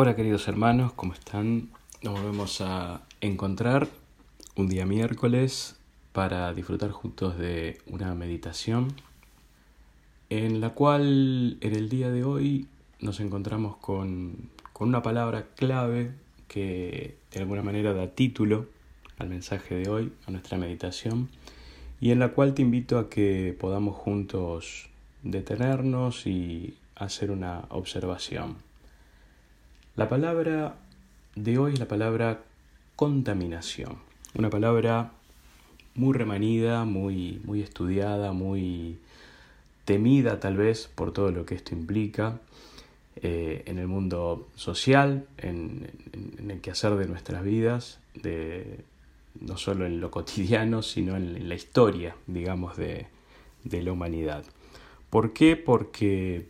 Hola queridos hermanos, ¿cómo están? Nos volvemos a encontrar un día miércoles para disfrutar juntos de una meditación en la cual en el día de hoy nos encontramos con, con una palabra clave que de alguna manera da título al mensaje de hoy, a nuestra meditación, y en la cual te invito a que podamos juntos detenernos y hacer una observación. La palabra de hoy es la palabra contaminación, una palabra muy remanida, muy, muy estudiada, muy temida tal vez por todo lo que esto implica eh, en el mundo social, en, el quehacer de nuestras vidas, no solo en lo cotidiano, sino en, la historia, digamos, de, de la humanidad. ¿Por qué? Porque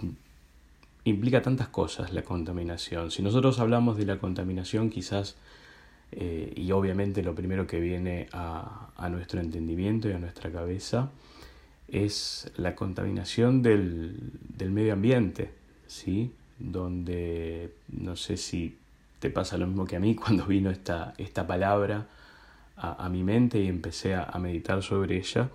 implica tantas cosas la contaminación. Si nosotros hablamos de la contaminación, quizás, eh, y obviamente lo primero que viene a, nuestro entendimiento y a nuestra cabeza, es la contaminación del, medio ambiente, ¿sí? Donde no sé si te pasa lo mismo que a mí cuando vino esta, esta palabra a, mi mente y empecé a meditar sobre ella.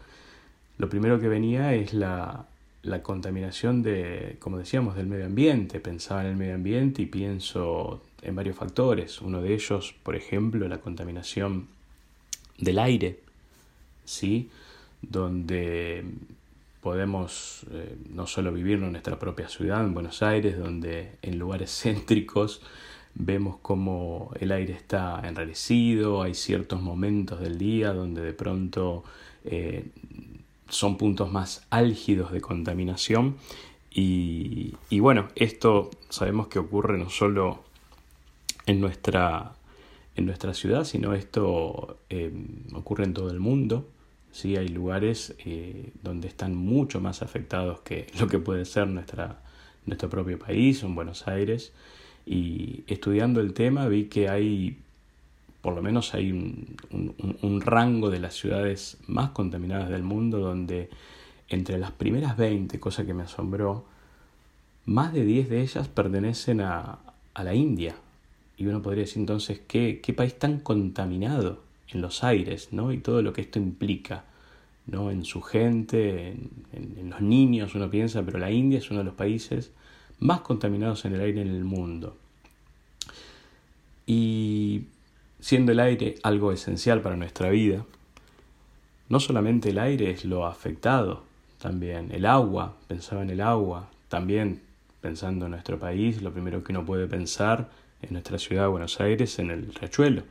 Lo primero que venía es la, la contaminación de, como decíamos, del medio ambiente. Pensaba en el medio ambiente y pienso en varios factores. Uno de ellos, por ejemplo, la contaminación del aire, ¿sí? donde podemos eh, no solo vivir en nuestra propia ciudad, en Buenos Aires, donde en lugares céntricos vemos como el aire está enrarecido, hay ciertos momentos del día donde de pronto eh, son puntos más álgidos de contaminación y, bueno, esto sabemos que ocurre no solo en nuestra, en nuestra ciudad, sino esto em, ocurre en todo el mundo. ¿sí? Hay lugares eh, donde están mucho más afectados que lo que puede ser nuestra, nuestro propio país, en Buenos Aires. Y estudiando el tema vi que hay por lo menos hay un, rango de las ciudades más contaminadas del mundo donde entre las primeras 20, cosa que me asombró, más de 10 de ellas pertenecen a, la India. Y uno podría decir entonces, ¿qué, qué país tan contaminado en los aires, ¿no? Y todo lo que esto implica, ¿no? En su gente, en, en los niños, uno piensa, pero la India es uno de los países más contaminados en el aire en el mundo. Y siendo el aire algo esencial para nuestra vida, no solamente el aire es lo afectado, también el agua, pensaba en el agua, también pensando en nuestro país, lo primero que uno puede pensar en nuestra ciudad de Buenos Aires, en el riachuelo,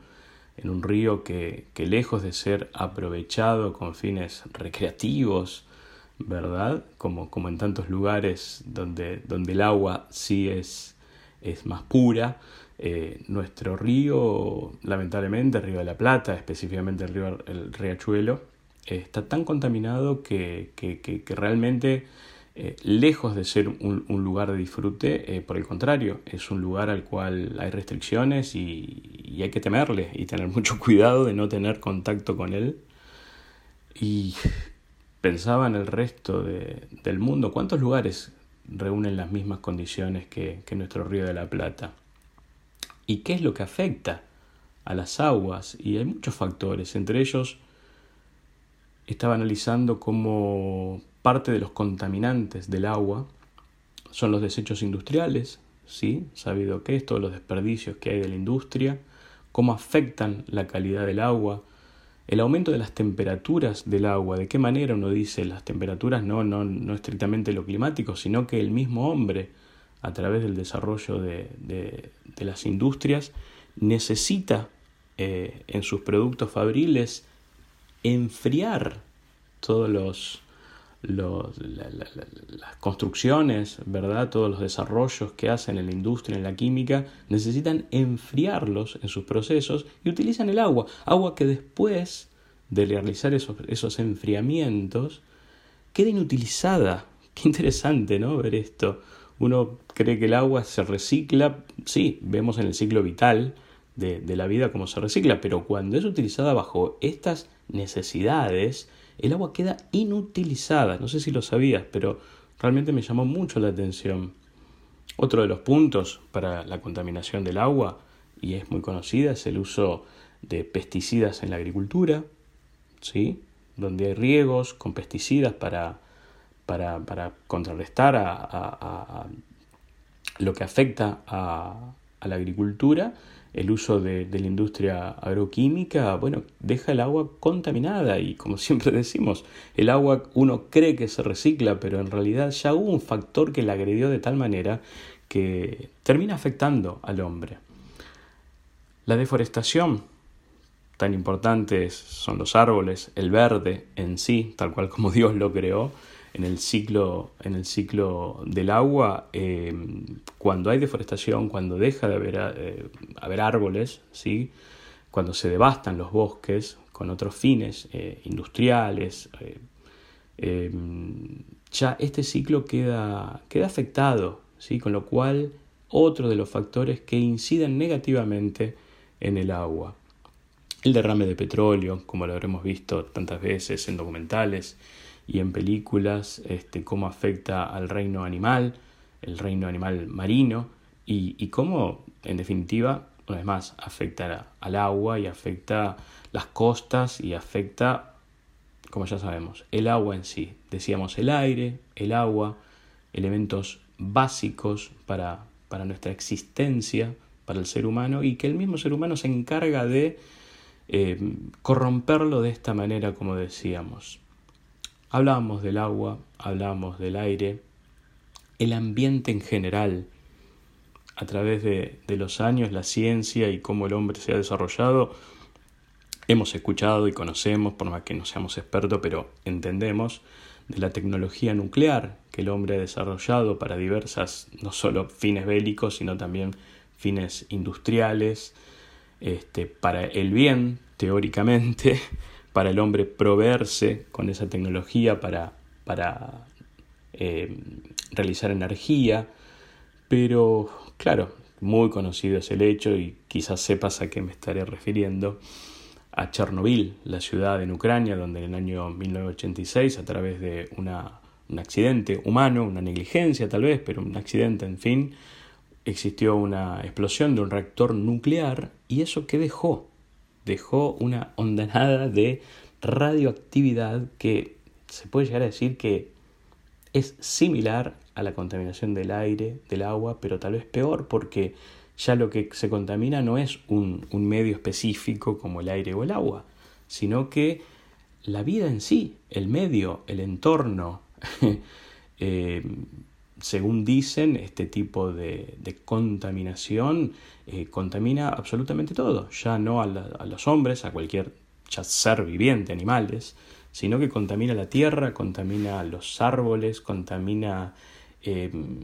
en un río que, que lejos de ser aprovechado con fines recreativos, ¿verdad? Como, como en tantos lugares donde, donde el agua sí es, es más pura, eh, nuestro río, lamentablemente, el río de la Plata, específicamente el río el Riachuelo, está tan contaminado que, que, realmente, eh, lejos de ser un, lugar de disfrute, eh, por el contrario, es un lugar al cual hay restricciones y, hay que temerle y tener mucho cuidado de no tener contacto con él. Y pensaba en el resto del mundo, ¿cuántos lugares reúnen las mismas condiciones que nuestro río de la Plata? Y qué es lo que afecta a las aguas. Y hay muchos factores, entre ellos estaba analizando cómo parte de los contaminantes del agua son los desechos industriales, ¿sí? Sabido que es, todos los desperdicios que hay de la industria, cómo afectan la calidad del agua, el aumento de las temperaturas del agua, de qué manera uno dice las temperaturas no, no, no estrictamente lo climático, sino que el mismo hombre a través del desarrollo de, de, las industrias, necesita eh, en sus productos fabriles enfriar todos los, las construcciones, ¿verdad? Todos los desarrollos que hacen en la industria, en la química, necesitan enfriarlos en sus procesos y utilizan el agua. Agua que después de realizar esos, esos enfriamientos queda inutilizada. Qué interesante, ¿no? Ver esto. Uno cree que el agua se recicla, sí, vemos en el ciclo vital de, la vida cómo se recicla, pero cuando es utilizada bajo estas necesidades, el agua queda inutilizada. No sé si lo sabías, pero realmente me llamó mucho la atención. Otro de los puntos para la contaminación del agua, y es muy conocida, es el uso de pesticidas en la agricultura, ¿sí? donde hay riegos con pesticidas para, para, contrarrestar a, lo que afecta a, a la agricultura el uso de, la industria agroquímica, bueno, deja el agua contaminada y como siempre decimos, el agua uno cree que se recicla, pero en realidad ya hubo un factor que la agredió de tal manera que termina afectando al hombre. La deforestación, tan importantes son los árboles, el verde en sí, tal cual como Dios lo creó, en el ciclo, en el ciclo del agua, eh, cuando hay deforestación, cuando deja de haber, eh, haber árboles, ¿sí? cuando se devastan los bosques con otros fines eh, industriales, ya este ciclo queda, queda afectado, ¿sí? con lo cual otro de los factores que inciden negativamente en el agua. El derrame de petróleo, como lo habremos visto tantas veces en documentales, y en películas este, cómo afecta al reino animal, el reino animal marino y, y cómo, en definitiva, una vez más, afecta al agua y afecta las costas y afecta, como ya sabemos, el agua en sí. Decíamos el aire, el agua, elementos básicos para, para nuestra existencia, para el ser humano, y que el mismo ser humano se encarga de eh, corromperlo de esta manera, como decíamos. Hablábamos del agua, hablábamos del aire, el ambiente en general. A través de, los años, la ciencia y cómo el hombre se ha desarrollado, hemos escuchado y conocemos, por más que no seamos expertos, pero entendemos de la tecnología nuclear que el hombre ha desarrollado para diversas, no solo fines bélicos, sino también fines industriales, este, para el bien, teóricamente, para el hombre proveerse con esa tecnología para, para eh, realizar energía, pero claro, muy conocido es el hecho y quizás sepas a qué me estaré refiriendo, a Chernobyl, la ciudad en Ucrania, donde en el año 1986, a través de una, un accidente humano, una negligencia tal vez, pero un accidente en fin, existió una explosión de un reactor nuclear y eso que dejó dejó una ondanada de radioactividad que se puede llegar a decir que es similar a la contaminación del aire, del agua, pero tal vez peor porque ya lo que se contamina no es un, medio específico como el aire o el agua, sino que la vida en sí, el medio, el entorno, eh, según dicen, este tipo de, contaminación eh, contamina absolutamente todo, ya no a, los hombres, a cualquier ser viviente, animales, sino que contamina la tierra, contamina los árboles, contamina em,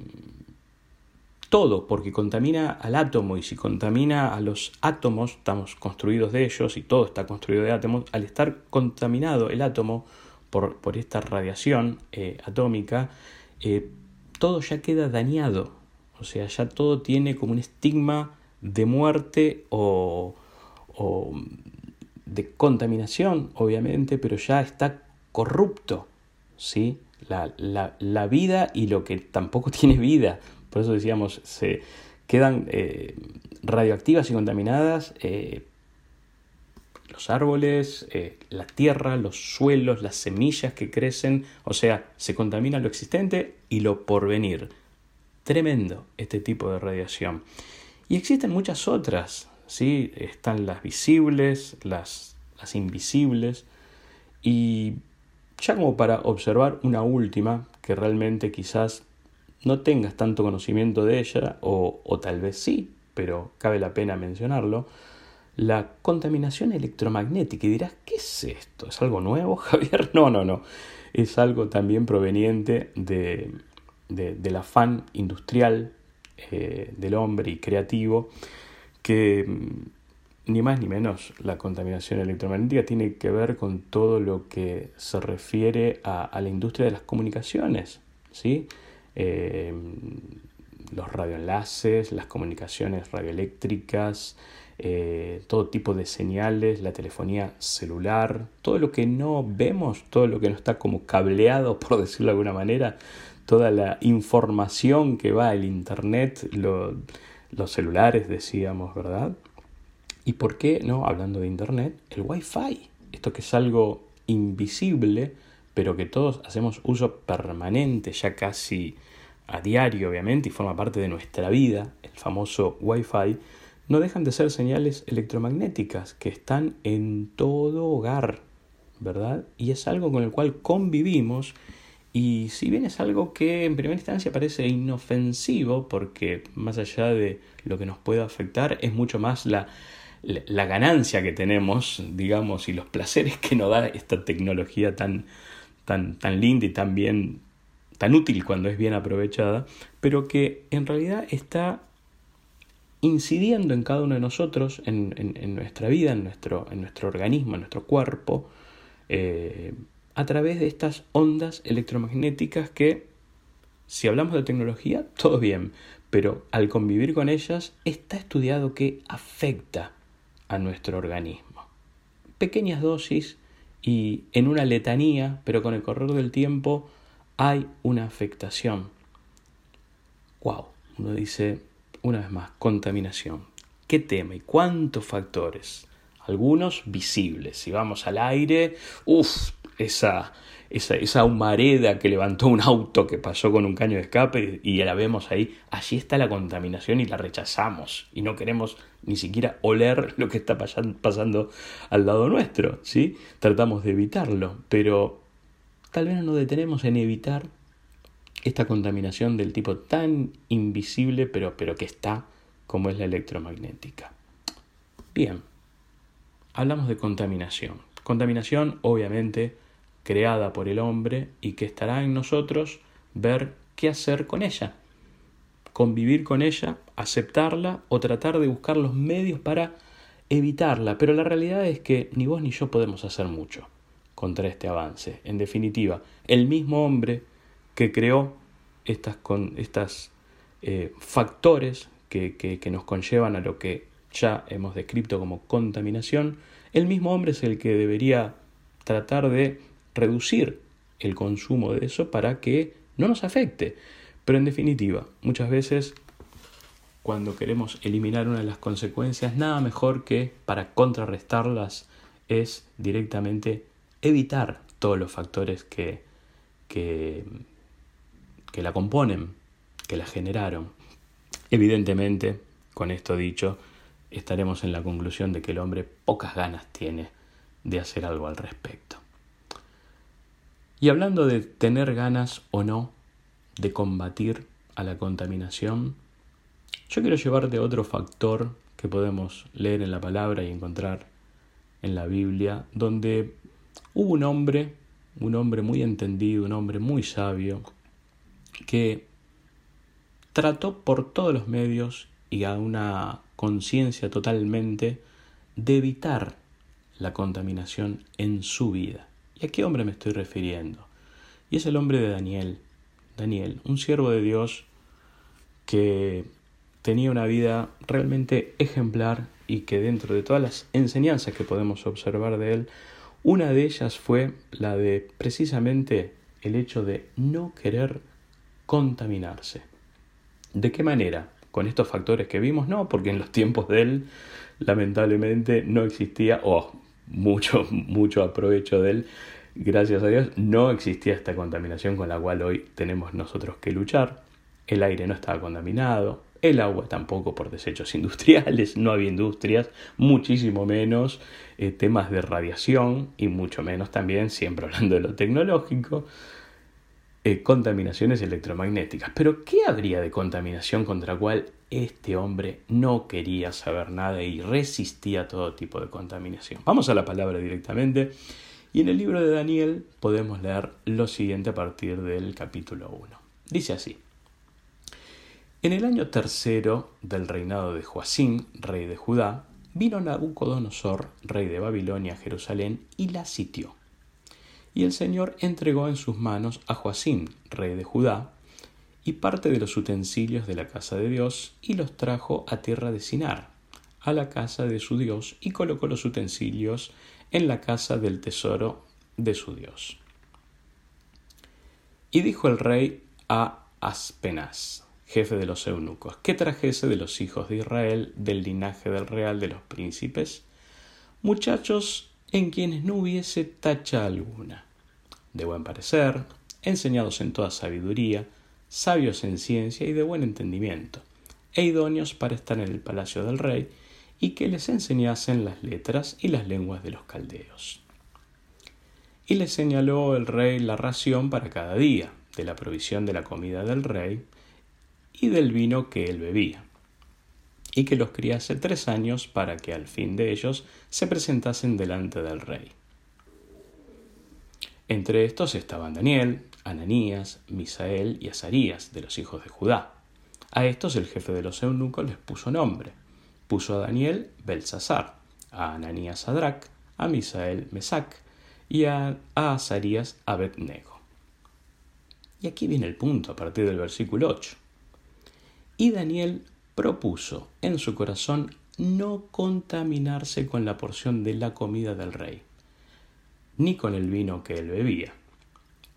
todo, porque contamina al átomo y si contamina a los átomos, estamos construidos de ellos y todo está construido de átomos, al estar contaminado el átomo por, esta radiación eh, atómica, eh, todo ya queda dañado, o sea, ya todo tiene como un estigma de muerte o, o de contaminación, obviamente, pero ya está corrupto, ¿sí? La, la, la, vida y lo que tampoco tiene vida. Por eso decíamos, se quedan eh, radioactivas y contaminadas eh, los árboles, eh, la tierra, los suelos, las semillas que crecen, o sea, se contamina lo existente y lo porvenir. Tremendo este tipo de radiación. Y existen muchas otras, ¿sí? Están las visibles, las, invisibles, y ya como para observar una última, que realmente quizás no tengas tanto conocimiento de ella, o tal vez sí, pero cabe la pena mencionarlo, la contaminación electromagnética. Y dirás, ¿qué es esto? ¿Es algo nuevo, Javier? No, no, no. Es algo también proveniente de, del afán industrial eh, del hombre y creativo que mm, ni más ni menos la contaminación electromagnética tiene que ver con todo lo que se refiere a, la industria de las comunicaciones, ¿sí? Eh, los radioenlaces, las comunicaciones radioeléctricas, eh, todo tipo de señales, la telefonía celular, todo lo que no vemos, todo lo que no está como cableado, por decirlo de alguna manera, toda la información que va al Internet, los celulares, decíamos, ¿verdad? ¿Y por qué no? Hablando de Internet, el Wi-Fi. Esto que es algo invisible, pero que todos hacemos uso permanente, ya casi a diario, obviamente, y forma parte de nuestra vida, el famoso Wi-Fi, no dejan de ser señales electromagnéticas que están en todo hogar, ¿verdad? Y es algo con el cual convivimos y si bien es algo que en primera instancia parece inofensivo, porque más allá de lo que nos pueda afectar, es mucho más la, la ganancia que tenemos, digamos, y los placeres que nos da esta tecnología tan, tan, tan linda y tan bien, tan útil cuando es bien aprovechada, pero que en realidad está incidiendo en cada uno de nosotros, en, nuestra vida, en nuestro, en nuestro organismo, en nuestro cuerpo, eh, a través de estas ondas electromagnéticas que, si hablamos de tecnología, todo bien, pero al convivir con ellas está estudiado que afecta a nuestro organismo. Pequeñas dosis y en una letanía, pero con el correr del tiempo hay una afectación. Wow, uno dice una vez más, contaminación. ¿Qué tema y cuántos factores? Algunos visibles. Si vamos al aire, uff, esa, esa, esa, humareda que levantó un auto que pasó con un caño de escape y la vemos ahí, allí está la contaminación y la rechazamos y no queremos ni siquiera oler lo que está pasando al lado nuestro, ¿sí? Tratamos de evitarlo, pero tal vez no nos detenemos en evitar esta contaminación del tipo tan invisible, pero, pero que está como es la electromagnética. Bien, hablamos de contaminación. Contaminación, obviamente, creada por el hombre y que estará en nosotros ver qué hacer con ella, convivir con ella, aceptarla o tratar de buscar los medios para evitarla. Pero la realidad es que ni vos ni yo podemos hacer mucho contra este avance. En definitiva, el mismo hombre que creó estas, con, estas eh, factores que, que, nos conllevan a lo que ya hemos descrito como contaminación, el mismo hombre es el que debería tratar de reducir el consumo de eso para que no nos afecte. Pero en definitiva, muchas veces cuando queremos eliminar una de las consecuencias, nada mejor que para contrarrestarlas es directamente evitar todos los factores que, que, que la componen, que la generaron. Evidentemente, con esto dicho, estaremos en la conclusión de que el hombre pocas ganas tiene de hacer algo al respecto. Y hablando de tener ganas o no de combatir a la contaminación, yo quiero llevarte otro factor que podemos leer en la palabra y encontrar en la Biblia, donde hubo un hombre, un hombre muy entendido, un hombre muy sabio, que trató por todos los medios y a una conciencia totalmente de evitar la contaminación en su vida. ¿Y a qué hombre me estoy refiriendo? Y es el hombre de Daniel. Daniel, un siervo de Dios que tenía una vida realmente ejemplar y que dentro de todas las enseñanzas que podemos observar de él, una de ellas fue la de precisamente el hecho de no querer contaminarse. ¿De qué manera? Con estos factores que vimos, no, porque en los tiempos de él lamentablemente no existía, o mucho, mucho aprovecho de él, gracias a Dios, no existía esta contaminación con la cual hoy tenemos nosotros que luchar. El aire no estaba contaminado, el agua tampoco por desechos industriales, no había industrias, muchísimo menos eh, temas de radiación y mucho menos también, siempre hablando de lo tecnológico, eh, contaminaciones electromagnéticas. Pero ¿qué habría de contaminación contra cual este hombre no quería saber nada y resistía todo tipo de contaminación? Vamos a la palabra directamente. Y en el libro de Daniel podemos leer lo siguiente a partir del capítulo 1. Dice así. En el año tercero del reinado de Joacín, rey de Judá, vino Nabucodonosor, rey de Babilonia, a Jerusalén, y la sitió y el Señor entregó en sus manos a Joacín, rey de Judá, y parte de los utensilios de la casa de Dios, y los trajo a tierra de Sinar, a la casa de su Dios, y colocó los utensilios en la casa del tesoro de su Dios. Y dijo el rey a Aspenaz, jefe de los eunucos, que trajese de los hijos de Israel, del linaje del real de los príncipes, muchachos en quienes no hubiese tacha alguna, de buen parecer, enseñados en toda sabiduría, sabios en ciencia y de buen entendimiento, e idóneos para estar en el palacio del rey, y que les enseñasen las letras y las lenguas de los caldeos. Y les señaló el rey la ración para cada día, de la provisión de la comida del rey y del vino que él bebía, y que los criase tres años para que al fin de ellos se presentasen delante del rey. Entre estos estaban Daniel, Ananías, Misael y Azarías, de los hijos de Judá. A estos el jefe de los eunucos les puso nombre. Puso a Daniel Belsasar, a Ananías Sadrach, a Misael Mesac y a, Azarías Abednego. Y aquí viene el punto a partir del versículo 8. Y Daniel propuso en su corazón no contaminarse con la porción de la comida del rey, ni con el vino que él bebía,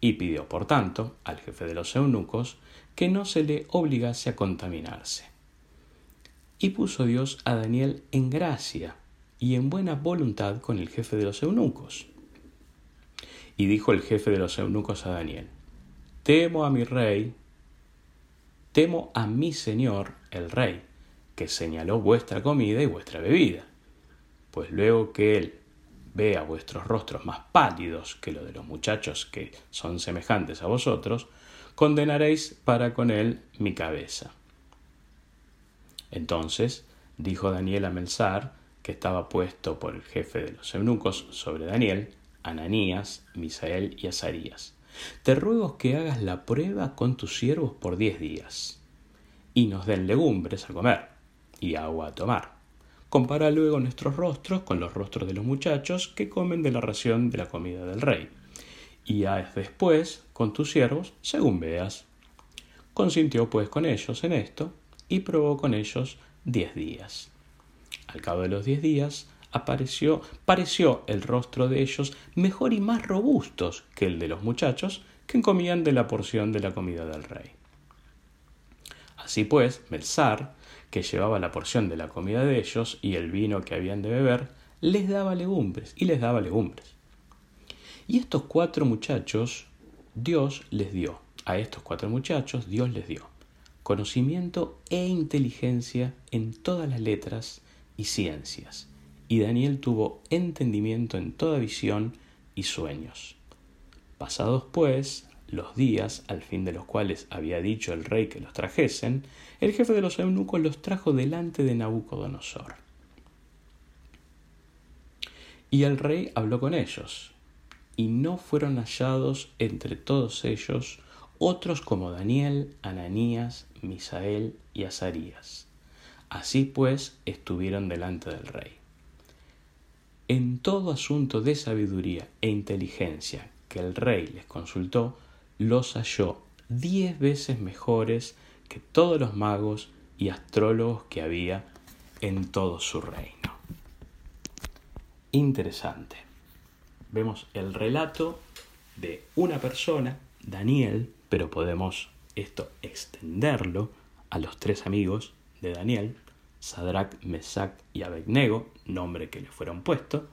y pidió, por tanto, al jefe de los eunucos que no se le obligase a contaminarse. Y puso Dios a Daniel en gracia y en buena voluntad con el jefe de los eunucos. Y dijo el jefe de los eunucos a Daniel, Temo a mi rey, temo a mi señor el rey, que señaló vuestra comida y vuestra bebida. Pues luego que él vea vuestros rostros más pálidos que los de los muchachos que son semejantes a vosotros, condenaréis para con él mi cabeza. Entonces dijo Daniel a Melsar, que estaba puesto por el jefe de los eunucos sobre Daniel, Ananías, Misael y Azarías. Te ruego que hagas la prueba con tus siervos por diez días, y nos den legumbres a comer y agua a tomar Compara luego nuestros rostros con los rostros de los muchachos que comen de la ración de la comida del rey. Y haz después con tus siervos según veas. Consintió pues con ellos en esto y probó con ellos diez días. Al cabo de los diez días apareció, pareció el rostro de ellos mejor y más robustos que el de los muchachos que comían de la porción de la comida del rey. Así pues, Melzar, que llevaba la porción de la comida de ellos y el vino que habían de beber, les daba legumbres y les daba legumbres. Y estos cuatro muchachos, Dios les dio, a estos cuatro muchachos Dios les dio conocimiento e inteligencia en todas las letras y ciencias. Y Daniel tuvo entendimiento en toda visión y sueños. Pasados pues los días al fin de los cuales había dicho el rey que los trajesen, el jefe de los eunucos los trajo delante de Nabucodonosor. Y el rey habló con ellos, y no fueron hallados entre todos ellos otros como Daniel, Ananías, Misael y Azarías. Así pues estuvieron delante del rey. En todo asunto de sabiduría e inteligencia que el rey les consultó, los halló diez veces mejores que todos los magos y astrólogos que había en todo su reino. Interesante. Vemos el relato de una persona, Daniel, pero podemos esto extenderlo a los tres amigos de Daniel, Sadrach, Mesach y Abednego, nombre que le fueron puestos,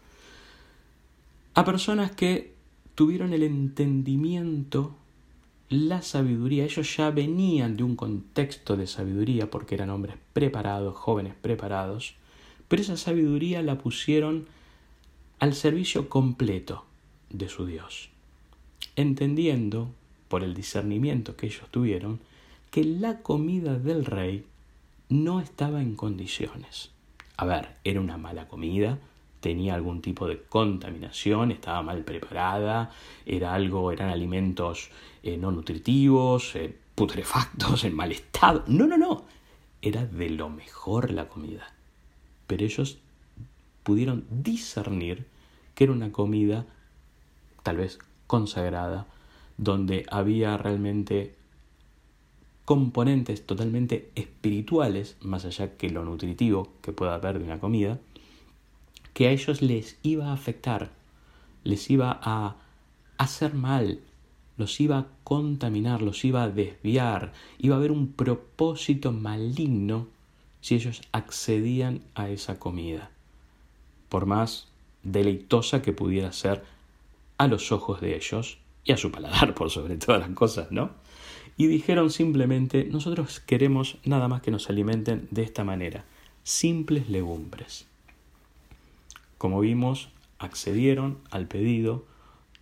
a personas que tuvieron el entendimiento la sabiduría, ellos ya venían de un contexto de sabiduría porque eran hombres preparados, jóvenes preparados, pero esa sabiduría la pusieron al servicio completo de su Dios, entendiendo, por el discernimiento que ellos tuvieron, que la comida del rey no estaba en condiciones. A ver, era una mala comida, tenía algún tipo de contaminación, estaba mal preparada, era algo, eran alimentos eh, no nutritivos, eh, putrefactos, en mal estado. No, no, no. Era de lo mejor la comida. Pero ellos pudieron discernir que era una comida tal vez consagrada, donde había realmente componentes totalmente espirituales, más allá que lo nutritivo que pueda haber de una comida, que a ellos les iba a afectar, les iba a hacer mal los iba a contaminar, los iba a desviar, iba a haber un propósito maligno si ellos accedían a esa comida, por más deleitosa que pudiera ser a los ojos de ellos y a su paladar por sobre todas las cosas, ¿no? Y dijeron simplemente, nosotros queremos nada más que nos alimenten de esta manera, simples legumbres. Como vimos, accedieron al pedido,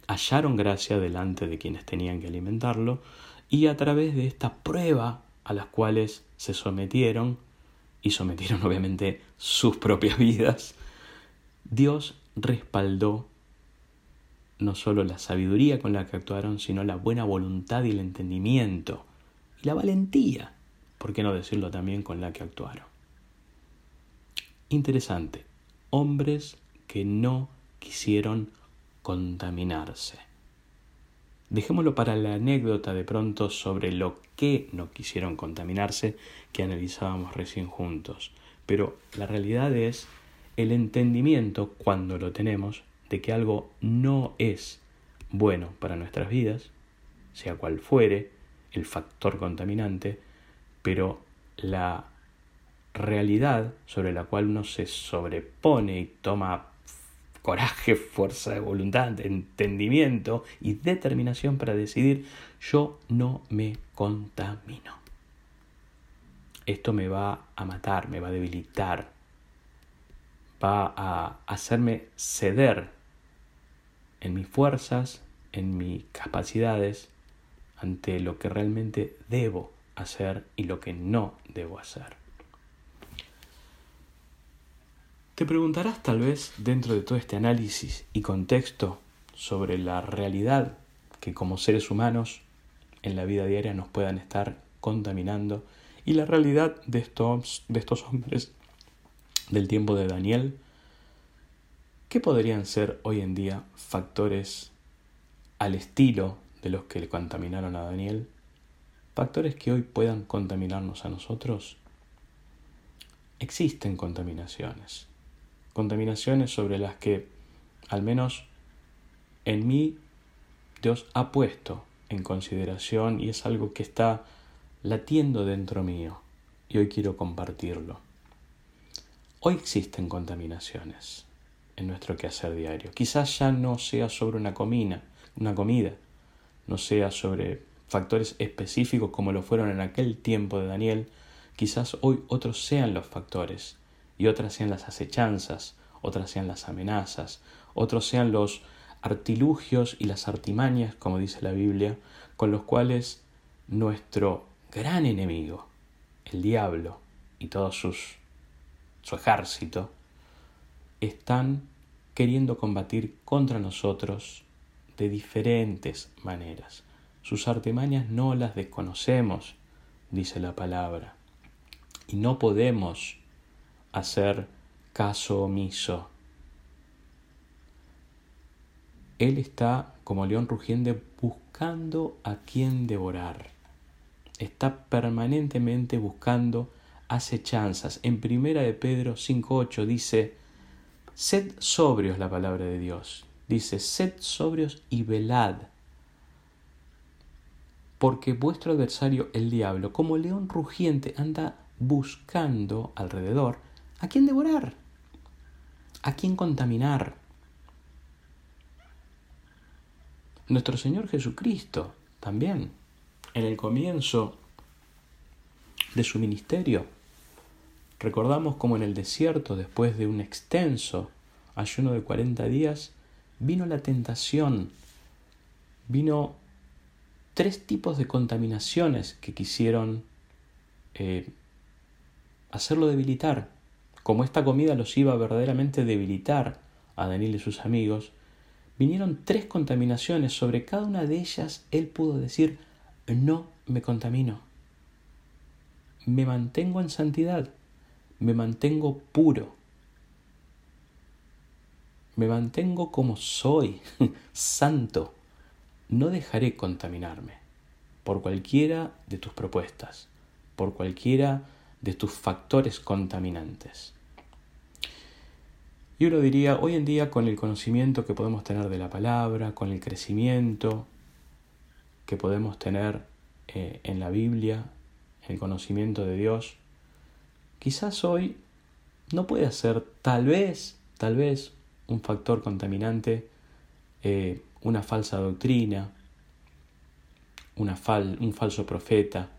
hallaron gracia delante de quienes tenían que alimentarlo, y a través de esta prueba a las cuales se sometieron, y sometieron obviamente sus propias vidas, Dios respaldó no solo la sabiduría con la que actuaron, sino la buena voluntad y el entendimiento y la valentía, por qué no decirlo también, con la que actuaron. Interesante, hombres que no quisieron contaminarse. Dejémoslo para la anécdota de pronto sobre lo que no quisieron contaminarse que analizábamos recién juntos. Pero la realidad es el entendimiento, cuando lo tenemos, de que algo no es bueno para nuestras vidas, sea cual fuere el factor contaminante, pero la realidad sobre la cual uno se sobrepone y toma coraje, fuerza de voluntad, entendimiento y determinación para decidir, yo no me contamino. Esto me va a matar, me va a debilitar, va a hacerme ceder en mis fuerzas, en mis capacidades, ante lo que realmente debo hacer y lo que no debo hacer. Te preguntarás tal vez dentro de todo este análisis y contexto sobre la realidad que como seres humanos en la vida diaria nos puedan estar contaminando y la realidad de estos, de estos hombres del tiempo de Daniel, ¿qué podrían ser hoy en día factores al estilo de los que le contaminaron a Daniel? ¿Factores que hoy puedan contaminarnos a nosotros? Existen contaminaciones contaminaciones sobre las que, al menos en mí, Dios ha puesto en consideración y es algo que está latiendo dentro mío y hoy quiero compartirlo. Hoy existen contaminaciones en nuestro quehacer diario. Quizás ya no sea sobre una comida, una comida, no sea sobre factores específicos como lo fueron en aquel tiempo de Daniel, quizás hoy otros sean los factores y otras sean las acechanzas, otras sean las amenazas, otros sean los artilugios y las artimañas, como dice la Biblia, con los cuales nuestro gran enemigo, el diablo y todo sus, su ejército, están queriendo combatir contra nosotros de diferentes maneras. Sus artimañas no las desconocemos, dice la palabra, y no podemos hacer caso omiso. Él está como león rugiente buscando a quien devorar. Está permanentemente buscando acechanzas. En primera de Pedro 5.8 dice, sed sobrios la palabra de Dios. Dice, sed sobrios y velad. Porque vuestro adversario, el diablo, como león rugiente, anda buscando alrededor a quién devorar, a quién contaminar. Nuestro Señor Jesucristo también, en el comienzo de su ministerio, recordamos como en el desierto, después de un extenso ayuno de 40 días, vino la tentación, vino tres tipos de contaminaciones que quisieron eh, hacerlo debilitar. Como esta comida los iba a verdaderamente debilitar a Daniel y sus amigos, vinieron tres contaminaciones. Sobre cada una de ellas él pudo decir, no me contamino. Me mantengo en santidad. Me mantengo puro. Me mantengo como soy, santo. No dejaré contaminarme por cualquiera de tus propuestas, por cualquiera de tus factores contaminantes. Y uno diría, hoy en día con el conocimiento que podemos tener de la palabra, con el crecimiento, que podemos tener eh, en la Biblia, el conocimiento de Dios, quizás hoy no puede ser tal vez, tal vez un factor contaminante, eh, una falsa doctrina, una fal, un falso profeta,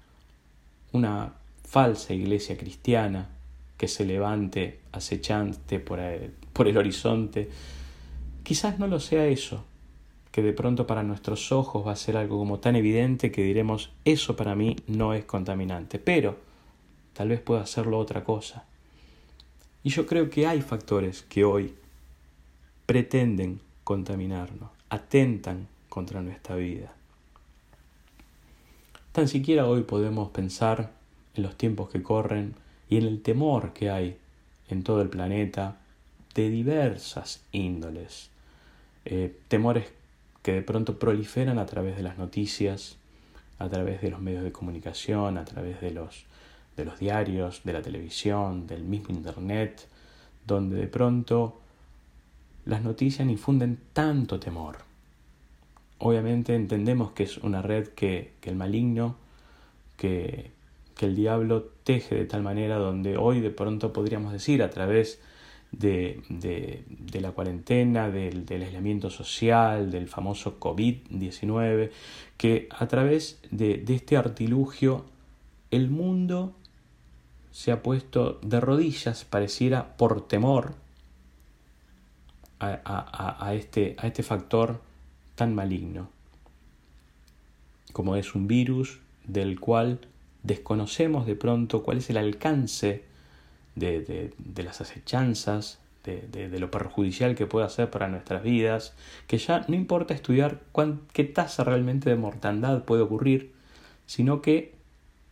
una falsa iglesia cristiana que se levante acechante por el, por el horizonte. Quizás no lo sea eso, que de pronto para nuestros ojos va a ser algo como tan evidente que diremos, eso para mí no es contaminante, pero tal vez pueda hacerlo otra cosa. Y yo creo que hay factores que hoy pretenden contaminarnos, atentan contra nuestra vida. Tan siquiera hoy podemos pensar en los tiempos que corren y en el temor que hay en todo el planeta de diversas índoles. Eh, temores que de pronto proliferan a través de las noticias, a través de los medios de comunicación, a través de los, de los diarios, de la televisión, del mismo Internet, donde de pronto las noticias infunden tanto temor. Obviamente entendemos que es una red que, que el maligno, que, que el diablo teje de tal manera donde hoy de pronto podríamos decir a través de, de, de la cuarentena, del, del, aislamiento social, del famoso COVID-19, que a través de, de este artilugio el mundo se ha puesto de rodillas, pareciera por temor a, a, a, este, a este factor tan maligno, como es un virus del cual desconocemos de pronto cuál es el alcance de, las acechanzas, de, de, lo perjudicial que puede hacer para nuestras vidas, que ya no importa estudiar cuán, qué tasa realmente de mortandad puede ocurrir, sino que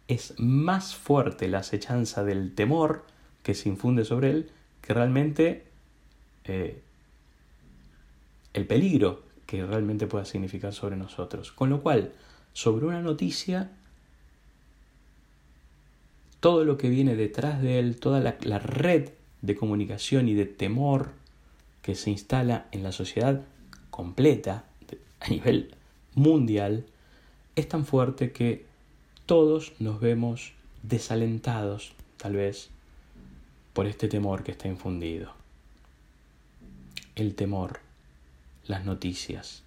es más fuerte la acechanza del temor que se infunde sobre él que realmente eh, el peligro que realmente pueda significar sobre nosotros. Con lo cual, sobre una noticia todo lo que viene detrás de él, toda la, red de comunicación y de temor que se instala en la sociedad completa a nivel mundial, es tan fuerte que todos nos vemos desalentados, tal vez, por este temor que está infundido. El temor, las noticias.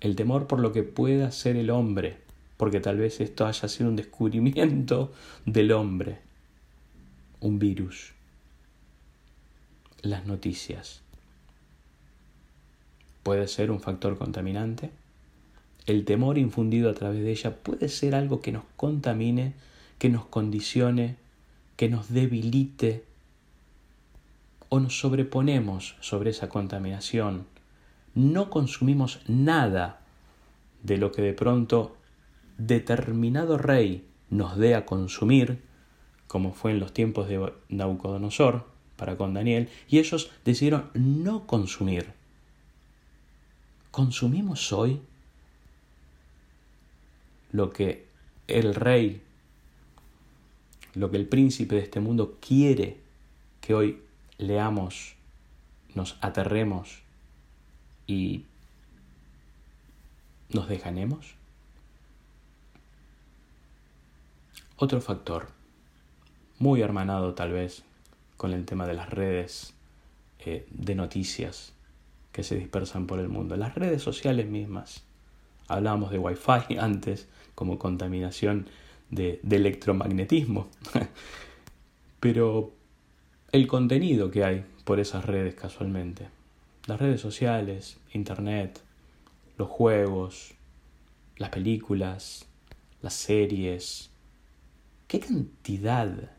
El temor por lo que pueda ser el hombre porque tal vez esto haya sido un descubrimiento del hombre, un virus, las noticias. Puede ser un factor contaminante. El temor infundido a través de ella puede ser algo que nos contamine, que nos condicione, que nos debilite o nos sobreponemos sobre esa contaminación. No consumimos nada de lo que de pronto determinado rey nos dé a consumir, como fue en los tiempos de Nabucodonosor para con Daniel, y ellos decidieron no consumir. ¿Consumimos hoy lo que el rey, lo que el príncipe de este mundo quiere que hoy leamos, nos aterremos y nos dejanemos? Otro factor, muy hermanado tal vez con el tema de las redes eh, de noticias que se dispersan por el mundo, las redes sociales mismas. Hablábamos de Wi-Fi antes como contaminación de, de electromagnetismo, pero el contenido que hay por esas redes casualmente, las redes sociales, Internet, los juegos, las películas, las series, qué cantidad,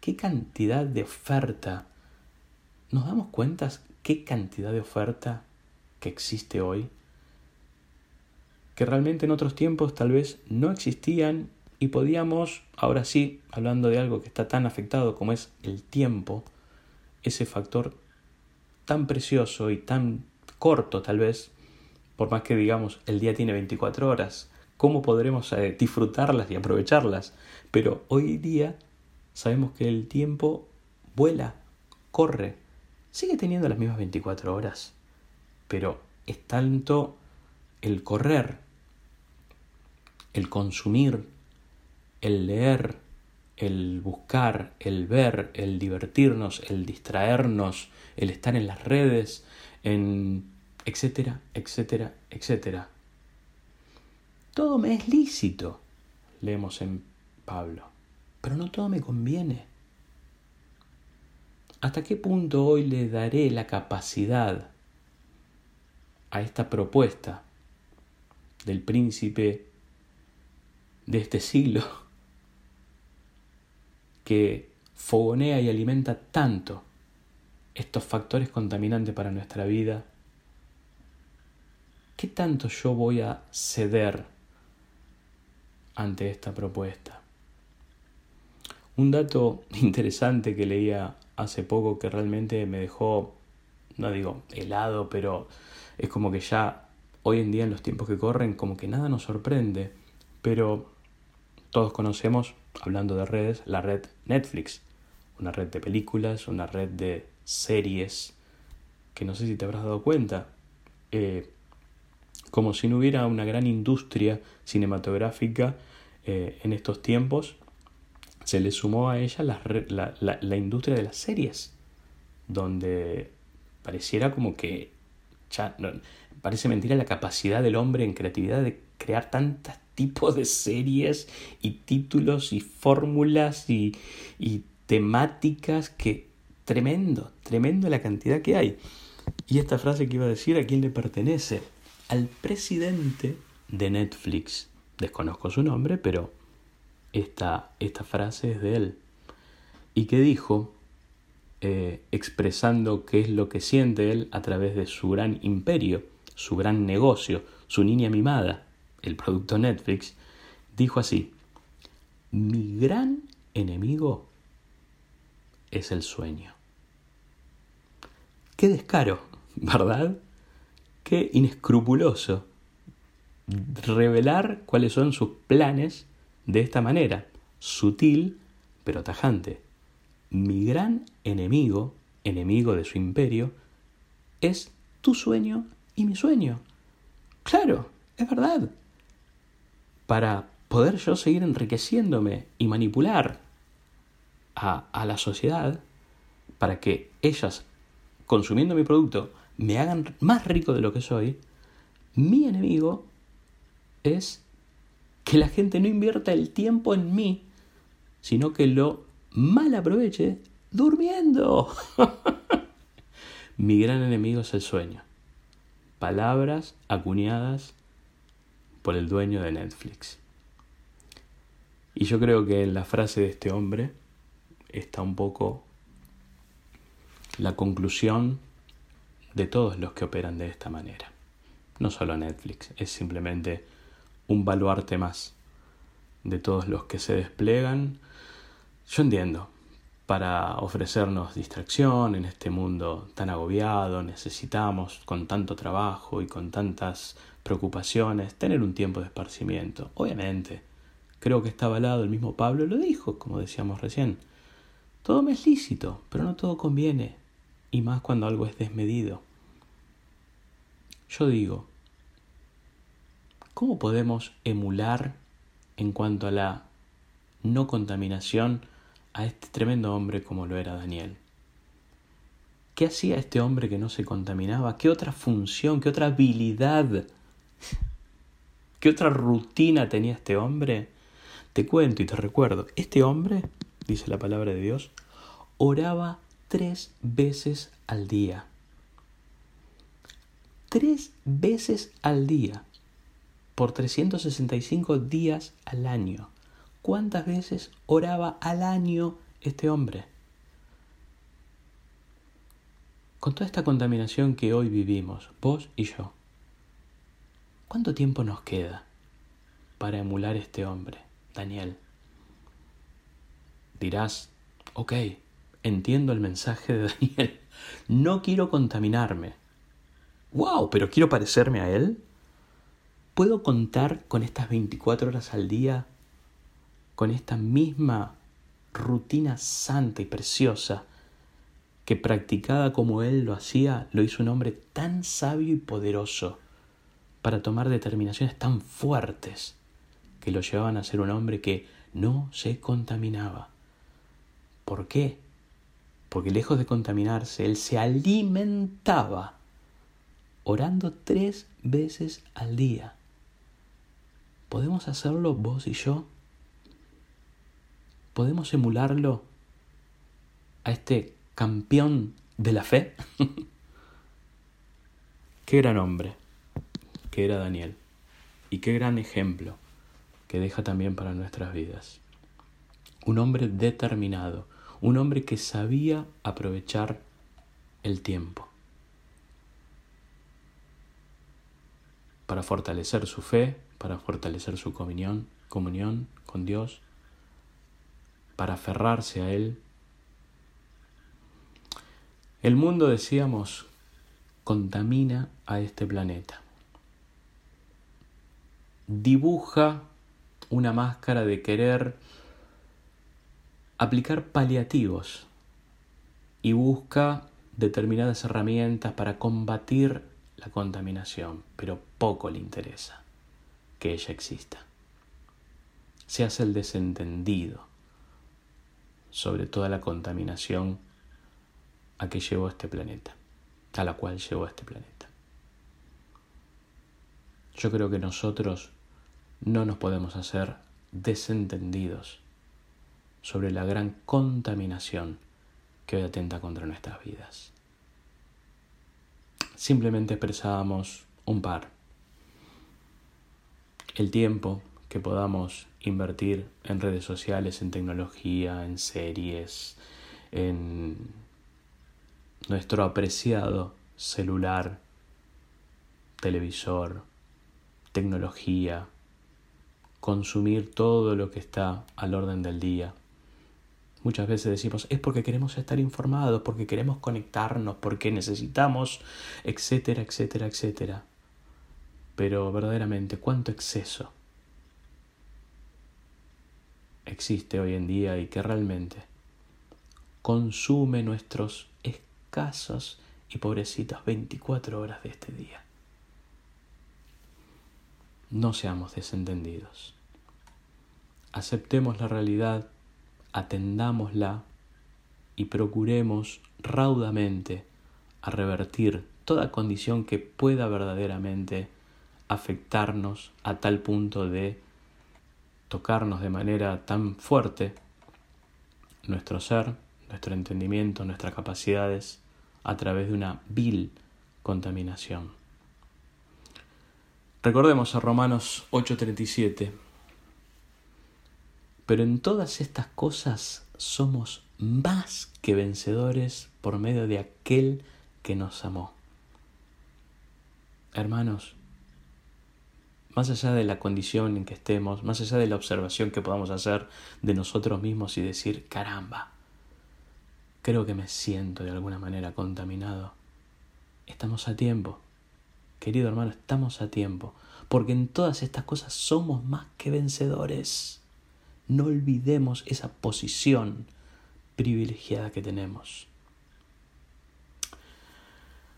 qué cantidad de oferta. ¿Nos damos cuenta qué cantidad de oferta que existe hoy? Que realmente en otros tiempos tal vez no existían y podíamos, ahora sí, hablando de algo que está tan afectado como es el tiempo, ese factor tan precioso y tan corto tal vez, por más que digamos el día tiene 24 horas, ¿cómo podremos eh, disfrutarlas y aprovecharlas? Pero hoy día sabemos que el tiempo vuela, corre, sigue teniendo las mismas 24 horas, pero es tanto el correr el consumir, el leer, el buscar, el ver, el divertirnos, el distraernos, el estar en las redes, en etcétera, etcétera, etcétera. Todo me es lícito, leemos en Pablo, pero no todo me conviene. ¿Hasta qué punto hoy le daré la capacidad a esta propuesta del príncipe de este siglo que fogonea y alimenta tanto estos factores contaminantes para nuestra vida, ¿qué tanto yo voy a ceder ante esta propuesta? Un dato interesante que leía hace poco que realmente me dejó, no digo helado, pero es como que ya hoy en día en los tiempos que corren como que nada nos sorprende, pero todos conocemos, hablando de redes, la red Netflix, una red de películas, una red de series, que no sé si te habrás dado cuenta, eh, como si no hubiera una gran industria cinematográfica eh, en estos tiempos, se le sumó a ella la, la, la, industria de las series, donde pareciera como que parece mentira la capacidad del hombre en creatividad de crear tantos tipos de series y títulos y fórmulas y, y temáticas que tremendo, tremendo la cantidad que hay. Y esta frase que iba a decir, ¿a quién le pertenece? Al presidente de Netflix. Desconozco su nombre, pero esta, esta frase es de él. Y que dijo, eh, expresando qué es lo que siente él a través de su gran imperio, su gran negocio, su niña mimada, el producto Netflix, dijo así, mi gran enemigo es el sueño. Qué descaro, ¿verdad? Inescrupuloso revelar cuáles son sus planes de esta manera, sutil pero tajante. Mi gran enemigo, enemigo de su imperio, es tu sueño y mi sueño. Claro, es verdad. Para poder yo seguir enriqueciéndome y manipular a, a la sociedad, para que ellas, consumiendo mi producto, me hagan más rico de lo que soy, mi enemigo es que la gente no invierta el tiempo en mí, sino que lo mal aproveche durmiendo. Mi gran enemigo es el sueño. Palabras acuñadas por el dueño de Netflix. Y yo creo que en la frase de este hombre está un poco la conclusión de todos los que operan de esta manera. No solo Netflix, es simplemente un baluarte más de todos los que se desplegan. Yo entiendo, para ofrecernos distracción en este mundo tan agobiado, necesitamos con tanto trabajo y con tantas preocupaciones tener un tiempo de esparcimiento. Obviamente, creo que está avalado, el mismo Pablo lo dijo, como decíamos recién. Todo me es lícito, pero no todo conviene, y más cuando algo es desmedido. Yo digo, ¿Cómo podemos emular en cuanto a la no contaminación a este tremendo hombre como lo era Daniel? ¿Qué hacía este hombre que no se contaminaba? ¿Qué otra función, qué otra habilidad, qué otra rutina tenía este hombre? Te cuento y te recuerdo, este hombre, dice la palabra de Dios, oraba tres veces al día. Tres veces al día por 365 días al año. ¿Cuántas veces oraba al año este hombre? Con toda esta contaminación que hoy vivimos, vos y yo, ¿cuánto tiempo nos queda para emular este hombre, Daniel? Dirás, ok, entiendo el mensaje de Daniel, no quiero contaminarme. ¡Wow! ¿Pero quiero parecerme a él? ¿Puedo contar con estas 24 horas al día? Con esta misma rutina santa y preciosa que practicada como él lo hacía, lo hizo un hombre tan sabio y poderoso para tomar determinaciones tan fuertes que lo llevaban a ser un hombre que no se contaminaba. ¿Por qué? Porque lejos de contaminarse, él se alimentaba orando tres veces al día. ¿Podemos hacerlo vos y yo? ¿Podemos emularlo a este campeón de la fe? qué gran hombre que era Daniel y qué gran ejemplo que deja también para nuestras vidas. Un hombre determinado, un hombre que sabía aprovechar el tiempo para fortalecer su fe, para fortalecer su comunión, con Dios, para aferrarse a Él. El mundo, decíamos, contamina a este planeta. Dibuja una máscara de querer aplicar paliativos y busca determinadas herramientas para combatir la contaminación, pero poco le interesa que ella exista. Se hace el desentendido sobre toda la contaminación a que llevó este planeta, a la cual llevó este planeta. Yo creo que nosotros no nos podemos hacer desentendidos sobre la gran contaminación que hoy atenta contra nuestras vidas. Simplemente expresábamos un par. El tiempo que podamos invertir en redes sociales, en tecnología, en series, en nuestro apreciado celular, televisor, tecnología, consumir todo lo que está al orden del día. Muchas veces decimos, es porque queremos estar informados, porque queremos conectarnos, porque necesitamos, etcétera, etcétera, etcétera. Pero verdaderamente, ¿cuánto exceso existe hoy en día y que realmente consume nuestros escasos y pobrecitos 24 horas de este día? No seamos desentendidos. Aceptemos la realidad, atendámosla y procuremos raudamente a revertir toda condición que pueda verdaderamente afectarnos a tal punto de tocarnos de manera tan fuerte nuestro ser, nuestro entendimiento, nuestras capacidades a través de una vil contaminación. Recordemos a Romanos 8:37. Pero en todas estas cosas somos más que vencedores por medio de aquel que nos amó. Hermanos, más allá de la condición en que estemos, más allá de la observación que podamos hacer de nosotros mismos y decir, caramba, creo que me siento de alguna manera contaminado, estamos a tiempo Querido hermano, estamos a tiempo, porque en todas estas cosas somos más que vencedores. No olvidemos esa posición privilegiada que tenemos.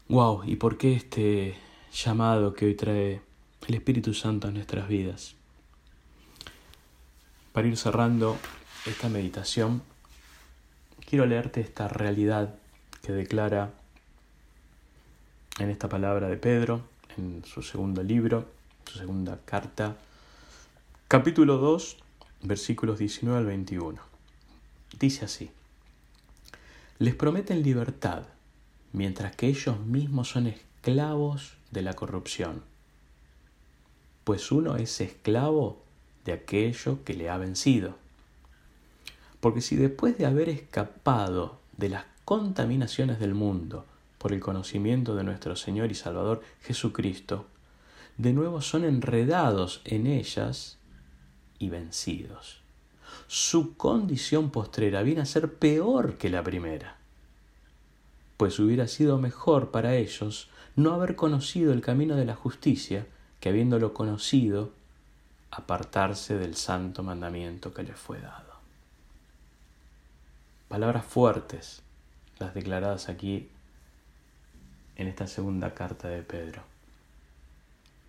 Wow, ¿y por qué este llamado que hoy trae el Espíritu Santo a nuestras vidas? Para ir cerrando esta meditación, quiero leerte esta realidad que declara en esta palabra de Pedro, en su segundo libro, su segunda carta, capítulo 2, versículos 19 al 21. Dice así, les prometen libertad, mientras que ellos mismos son esclavos de la corrupción, pues uno es esclavo de aquello que le ha vencido. Porque si después de haber escapado de las contaminaciones del mundo, por el conocimiento de nuestro Señor y Salvador Jesucristo, de nuevo son enredados en ellas y vencidos. Su condición postrera viene a ser peor que la primera, pues hubiera sido mejor para ellos no haber conocido el camino de la justicia que habiéndolo conocido, apartarse del santo mandamiento que les fue dado. Palabras fuertes, las declaradas aquí en esta segunda carta de Pedro,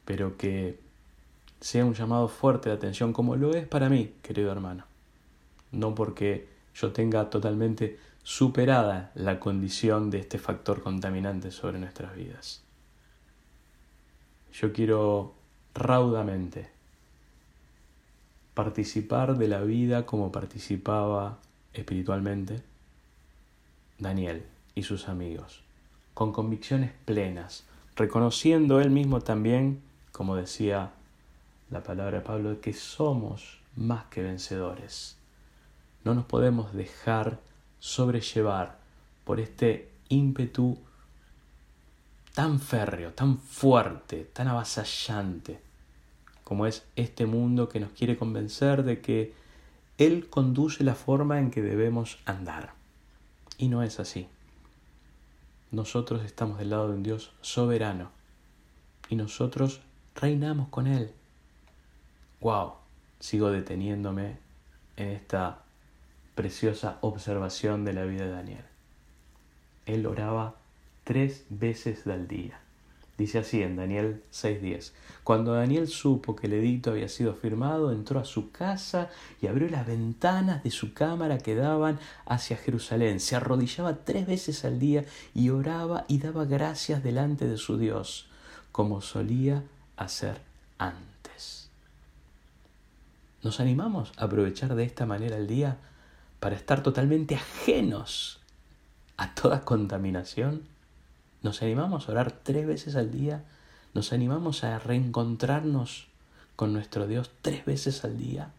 pero que sea un llamado fuerte de atención como lo es para mí, querido hermano. No porque yo tenga totalmente superada la condición de este factor contaminante sobre nuestras vidas. Yo quiero raudamente participar de la vida como participaba espiritualmente Daniel y sus amigos, con convicciones plenas, reconociendo él mismo también, como decía la palabra de Pablo, que somos más que vencedores. No nos podemos dejar sobrellevar por este ímpetu tan férreo, tan fuerte, tan avasallante, como es este mundo que nos quiere convencer de que Él conduce la forma en que debemos andar. Y no es así. Nosotros estamos del lado de un Dios soberano y nosotros reinamos con Él. ¡Wow! Sigo deteniéndome en esta preciosa observación de la vida de Daniel. Él oraba tres veces al día. Dice así en Daniel 6:10. Cuando Daniel supo que el edicto había sido firmado, entró a su casa y abrió las ventanas de su cámara que daban hacia Jerusalén. Se arrodillaba tres veces al día y oraba y daba gracias delante de su Dios, como solía hacer antes. ¿Nos animamos a aprovechar de esta manera el día para estar totalmente ajenos a toda contaminación? ¿Nos animamos a orar tres veces al día? ¿Nos animamos a reencontrarnos con nuestro Dios tres veces al día?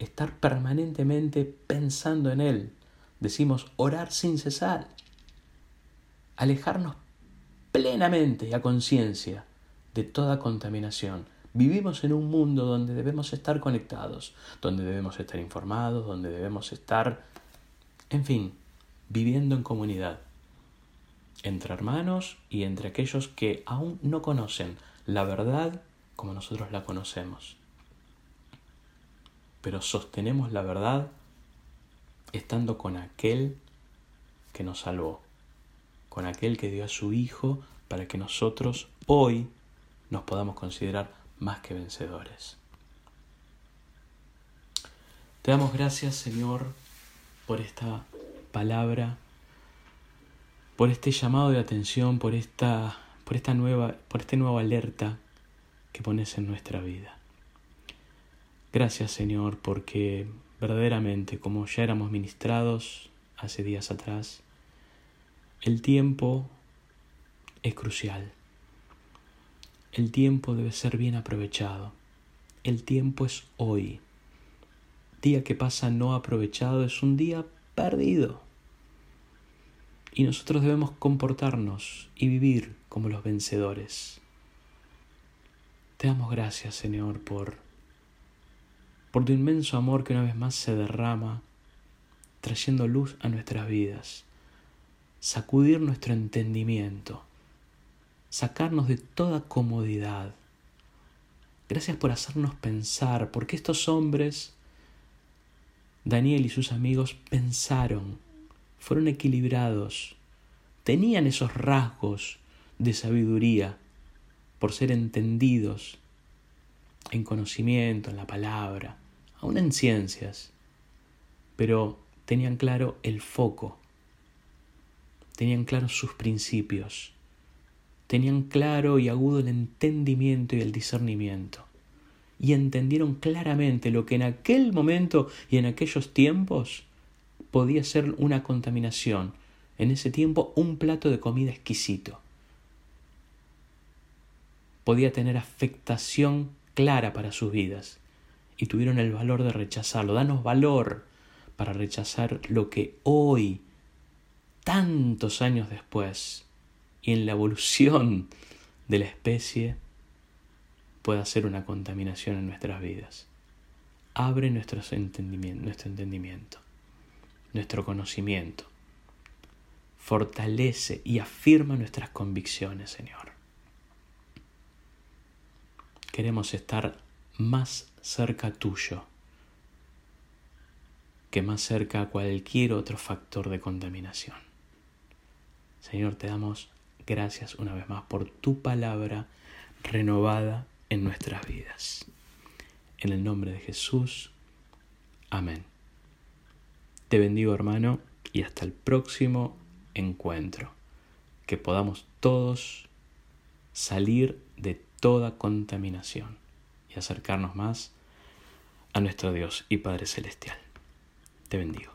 Estar permanentemente pensando en Él. Decimos orar sin cesar. Alejarnos plenamente y a conciencia de toda contaminación. Vivimos en un mundo donde debemos estar conectados, donde debemos estar informados, donde debemos estar, en fin, viviendo en comunidad entre hermanos y entre aquellos que aún no conocen la verdad como nosotros la conocemos. Pero sostenemos la verdad estando con aquel que nos salvó, con aquel que dio a su Hijo para que nosotros hoy nos podamos considerar más que vencedores. Te damos gracias, Señor, por esta palabra por este llamado de atención, por esta, por esta nueva, por este nuevo alerta que pones en nuestra vida. Gracias Señor, porque verdaderamente, como ya éramos ministrados hace días atrás, el tiempo es crucial. El tiempo debe ser bien aprovechado. El tiempo es hoy. Día que pasa no aprovechado es un día perdido. Y nosotros debemos comportarnos y vivir como los vencedores. Te damos gracias, Señor, por, por tu inmenso amor que una vez más se derrama, trayendo luz a nuestras vidas, sacudir nuestro entendimiento, sacarnos de toda comodidad. Gracias por hacernos pensar, porque estos hombres, Daniel y sus amigos, pensaron fueron equilibrados, tenían esos rasgos de sabiduría por ser entendidos en conocimiento, en la palabra, aún en ciencias, pero tenían claro el foco, tenían claros sus principios, tenían claro y agudo el entendimiento y el discernimiento, y entendieron claramente lo que en aquel momento y en aquellos tiempos podía ser una contaminación, en ese tiempo un plato de comida exquisito. Podía tener afectación clara para sus vidas y tuvieron el valor de rechazarlo. Danos valor para rechazar lo que hoy, tantos años después, y en la evolución de la especie, pueda ser una contaminación en nuestras vidas. Abre nuestro entendimiento nuestro conocimiento. Fortalece y afirma nuestras convicciones, Señor. Queremos estar más cerca tuyo que más cerca a cualquier otro factor de contaminación. Señor, te damos gracias una vez más por tu palabra renovada en nuestras vidas. En el nombre de Jesús. Amén. Te bendigo hermano y hasta el próximo encuentro. Que podamos todos salir de toda contaminación y acercarnos más a nuestro Dios y Padre Celestial. Te bendigo.